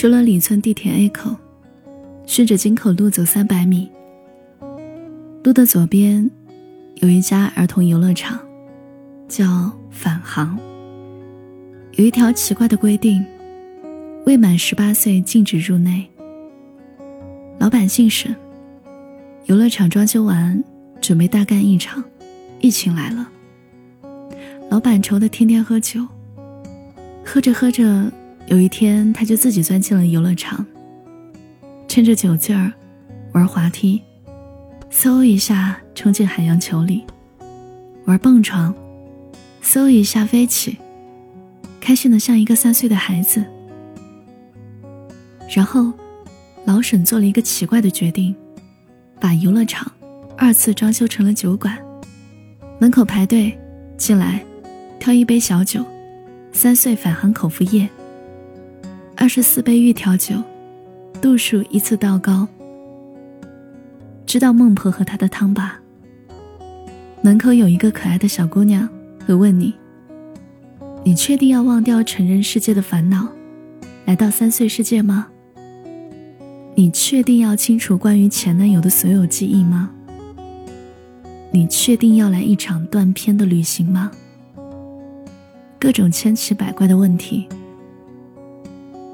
出了里村地铁 A 口，顺着京口路走三百米，路的左边有一家儿童游乐场，叫返航。有一条奇怪的规定：未满十八岁禁止入内。老板姓沈，游乐场装修完，准备大干一场，疫情来了。老板愁得天天喝酒，喝着喝着，有一天他就自己钻进了游乐场，趁着酒劲儿玩滑梯，嗖一下冲进海洋球里，玩蹦床，嗖一下飞起。开心的像一个三岁的孩子。然后，老沈做了一个奇怪的决定，把游乐场二次装修成了酒馆。门口排队进来，挑一杯小酒，三岁返航口服液，二十四杯玉调酒，度数依次倒高。知道孟婆和她的汤吧？门口有一个可爱的小姑娘会问你。你确定要忘掉成人世界的烦恼，来到三岁世界吗？你确定要清除关于前男友的所有记忆吗？你确定要来一场断片的旅行吗？各种千奇百怪的问题。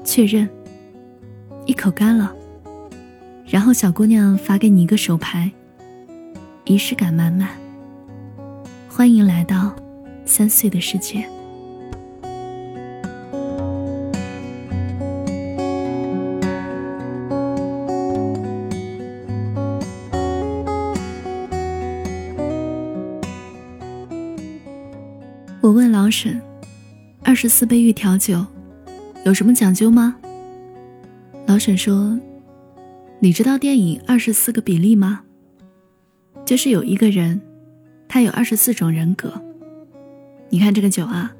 确认，一口干了，然后小姑娘发给你一个手牌，仪式感满满。欢迎来到三岁的世界。我问老沈：“二十四杯玉调酒有什么讲究吗？”老沈说：“你知道电影《二十四个比例》吗？就是有一个人，他有二十四种人格。你看这个酒啊，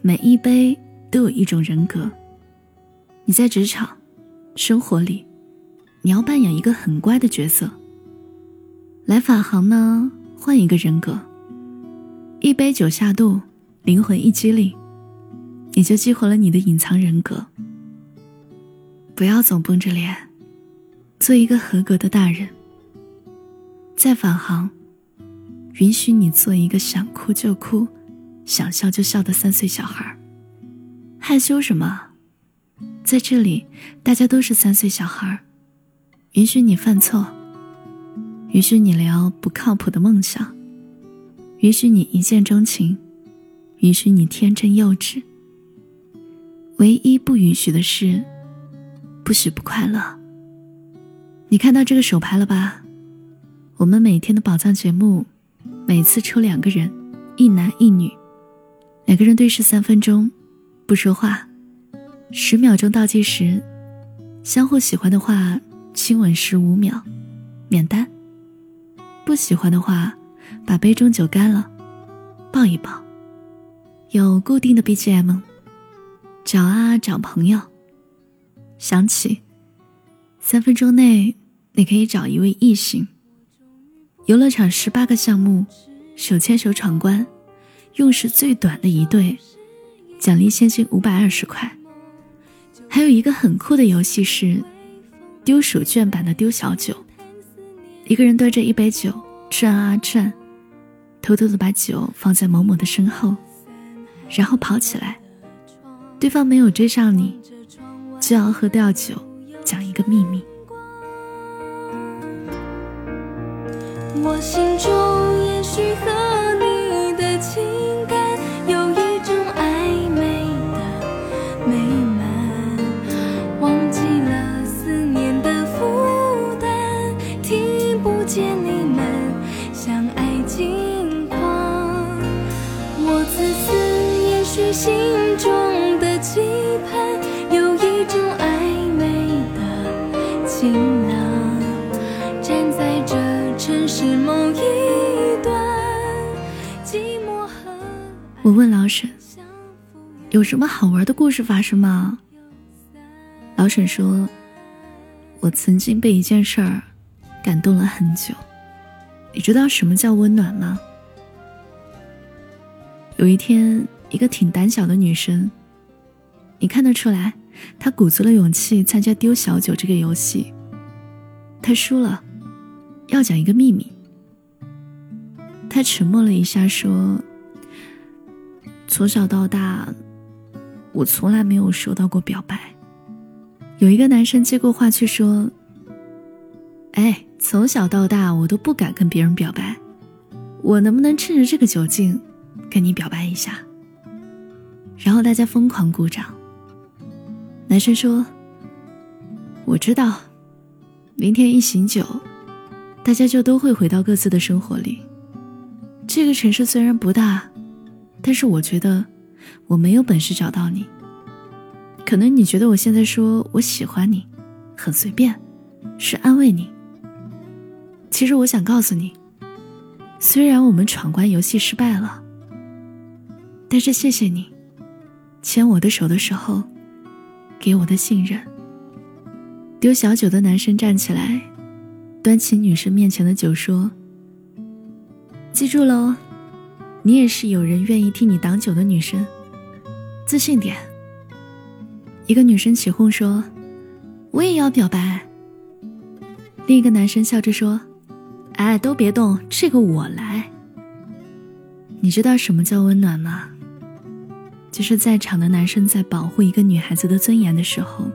每一杯都有一种人格。你在职场、生活里，你要扮演一个很乖的角色。来法行呢，换一个人格，一杯酒下肚。”灵魂一激灵，你就激活了你的隐藏人格。不要总绷着脸，做一个合格的大人。在返航，允许你做一个想哭就哭、想笑就笑的三岁小孩。害羞什么？在这里，大家都是三岁小孩。允许你犯错，允许你聊不靠谱的梦想，允许你一见钟情。允许你天真幼稚，唯一不允许的是，不许不快乐。你看到这个手牌了吧？我们每天的宝藏节目，每次抽两个人，一男一女，两个人对视三分钟，不说话，十秒钟倒计时，相互喜欢的话，亲吻十五秒，免单；不喜欢的话，把杯中酒干了，抱一抱。有固定的 BGM，找啊找朋友，想起三分钟内你可以找一位异性。游乐场十八个项目，手牵手闯关，用时最短的一对，奖励现金五百二十块。还有一个很酷的游戏是丢手绢版的丢小酒，一个人端着一杯酒转啊转，偷偷的把酒放在某某的身后。然后跑起来，对方没有追上你，就要喝掉酒，讲一个秘密。我心中也许很我问老沈，有什么好玩的故事发生吗？老沈说，我曾经被一件事儿感动了很久。你知道什么叫温暖吗？有一天。一个挺胆小的女生，你看得出来，她鼓足了勇气参加丢小九这个游戏。她输了，要讲一个秘密。她沉默了一下，说：“从小到大，我从来没有收到过表白。”有一个男生接过话去说：“哎，从小到大，我都不敢跟别人表白，我能不能趁着这个酒劲，跟你表白一下？”然后大家疯狂鼓掌。男生说：“我知道，明天一醒酒，大家就都会回到各自的生活里。这个城市虽然不大，但是我觉得我没有本事找到你。可能你觉得我现在说我喜欢你，很随便，是安慰你。其实我想告诉你，虽然我们闯关游戏失败了，但是谢谢你，牵我的手的时候。”给我的信任。丢小酒的男生站起来，端起女生面前的酒说：“记住喽，你也是有人愿意替你挡酒的女生，自信点。”一个女生起哄说：“我也要表白。”另一个男生笑着说：“哎，都别动，这个我来。”你知道什么叫温暖吗？就是在场的男生在保护一个女孩子的尊严的时候，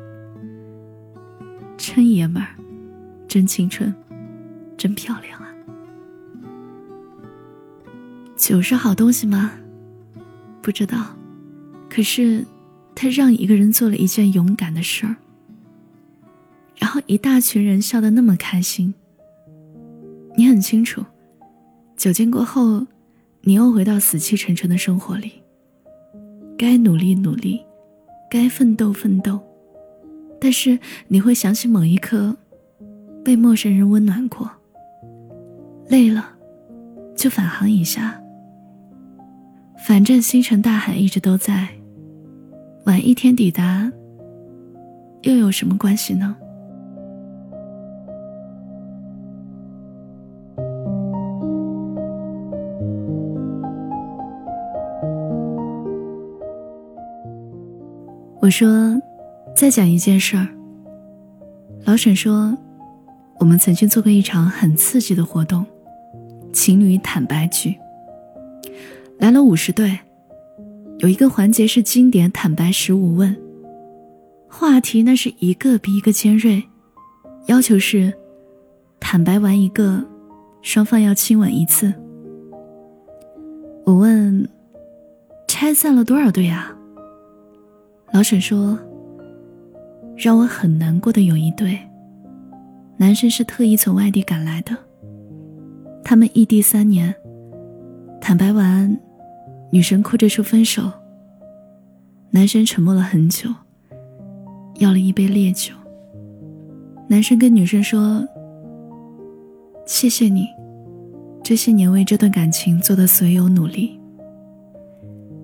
真爷们儿，真青春，真漂亮啊！酒是好东西吗？不知道，可是他让一个人做了一件勇敢的事儿，然后一大群人笑得那么开心。你很清楚，酒精过后，你又回到死气沉沉的生活里。该努力努力，该奋斗奋斗，但是你会想起某一刻，被陌生人温暖过。累了，就返航一下。反正星辰大海一直都在，晚一天抵达，又有什么关系呢？我说：“再讲一件事儿。”老沈说：“我们曾经做过一场很刺激的活动——情侣坦白局。来了五十对，有一个环节是经典坦白十五问，话题那是一个比一个尖锐，要求是坦白完一个，双方要亲吻一次。”我问：“拆散了多少对啊？”老沈说：“让我很难过的有一对，男生是特意从外地赶来的。他们异地三年，坦白完，女生哭着说分手。男生沉默了很久，要了一杯烈酒。男生跟女生说：‘谢谢你，这些年为这段感情做的所有努力。’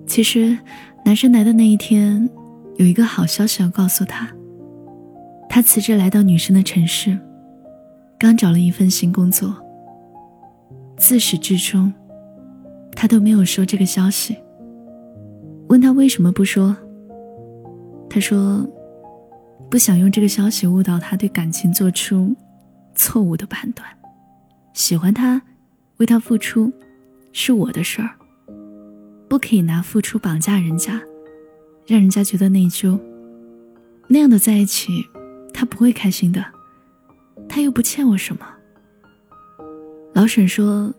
其实，男生来的那一天。”有一个好消息要告诉他。他辞职来到女生的城市，刚找了一份新工作。自始至终，他都没有说这个消息。问他为什么不说，他说：“不想用这个消息误导他对感情做出错误的判断。喜欢他，为他付出，是我的事儿，不可以拿付出绑架人家。”让人家觉得内疚，那样的在一起，他不会开心的。他又不欠我什么。老沈说，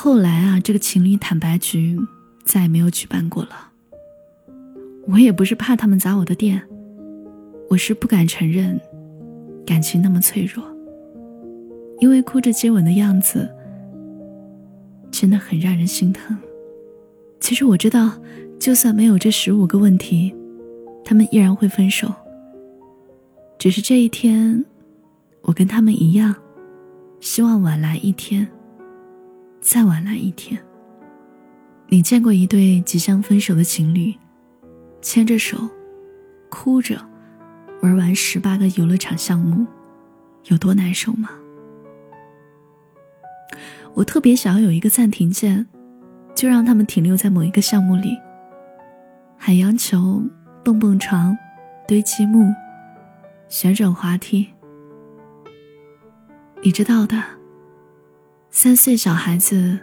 后来啊，这个情侣坦白局再也没有举办过了。我也不是怕他们砸我的店，我是不敢承认，感情那么脆弱。因为哭着接吻的样子，真的很让人心疼。其实我知道。就算没有这十五个问题，他们依然会分手。只是这一天，我跟他们一样，希望晚来一天，再晚来一天。你见过一对即将分手的情侣，牵着手，哭着，玩完十八个游乐场项目，有多难受吗？我特别想要有一个暂停键，就让他们停留在某一个项目里。海洋球、蹦蹦床、堆积木、旋转滑梯。你知道的，三岁小孩子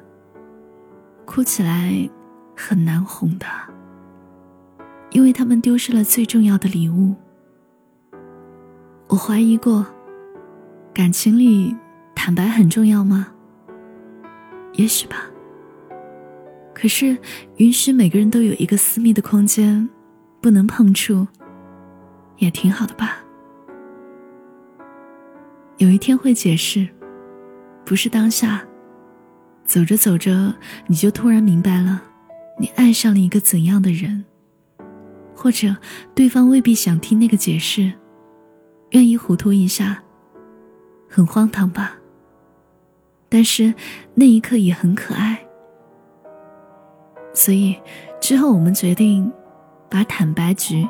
哭起来很难哄的，因为他们丢失了最重要的礼物。我怀疑过，感情里坦白很重要吗？也许吧。可是，允许每个人都有一个私密的空间，不能碰触，也挺好的吧。有一天会解释，不是当下。走着走着，你就突然明白了，你爱上了一个怎样的人，或者对方未必想听那个解释，愿意糊涂一下，很荒唐吧？但是那一刻也很可爱。所以，之后我们决定把坦白局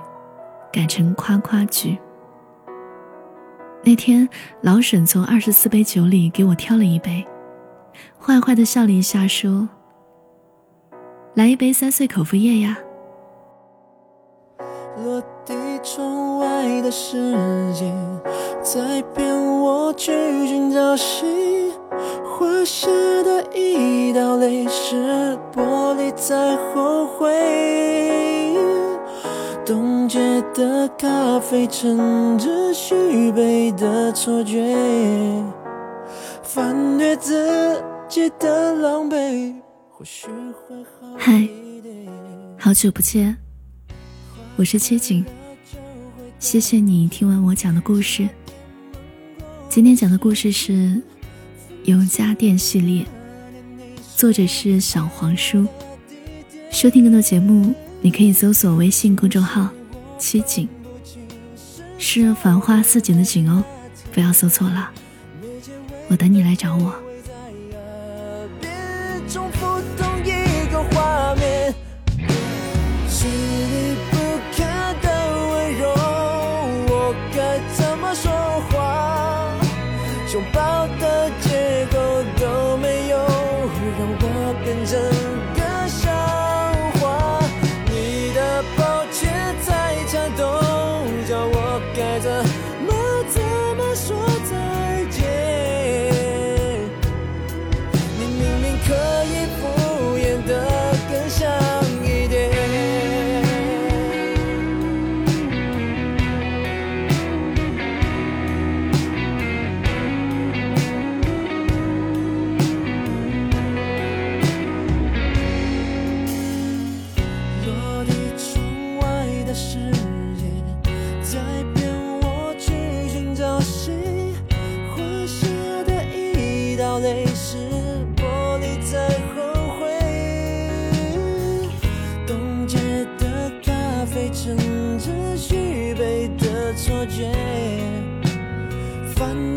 改成夸夸局。那天，老沈从二十四杯酒里给我挑了一杯，坏坏的笑了一下，说：“来一杯三岁口服液呀。”落地窗外的世界在骗我去寻找希画下的一道泪是玻璃在后悔，冻结的咖啡盛着虚杯的错觉，反对自己的狼狈，或许会好嗨，好久不见，我是切景，谢谢你听完我讲的故事。今天讲的故事是。有家电系列，作者是小黄书。收听更多节目，你可以搜索微信公众号“七景”，是繁花似锦的锦哦，不要搜错了。我等你来找我。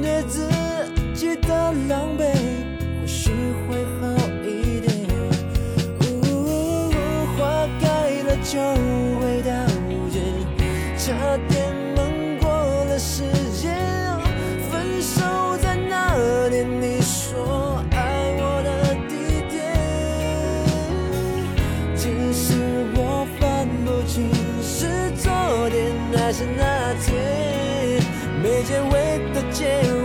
给自己的狼狈或许会好一点花开了就会凋谢差点漫过了时间分手在那年你说爱我的地点其实我分不清是昨天还是那天没结尾的结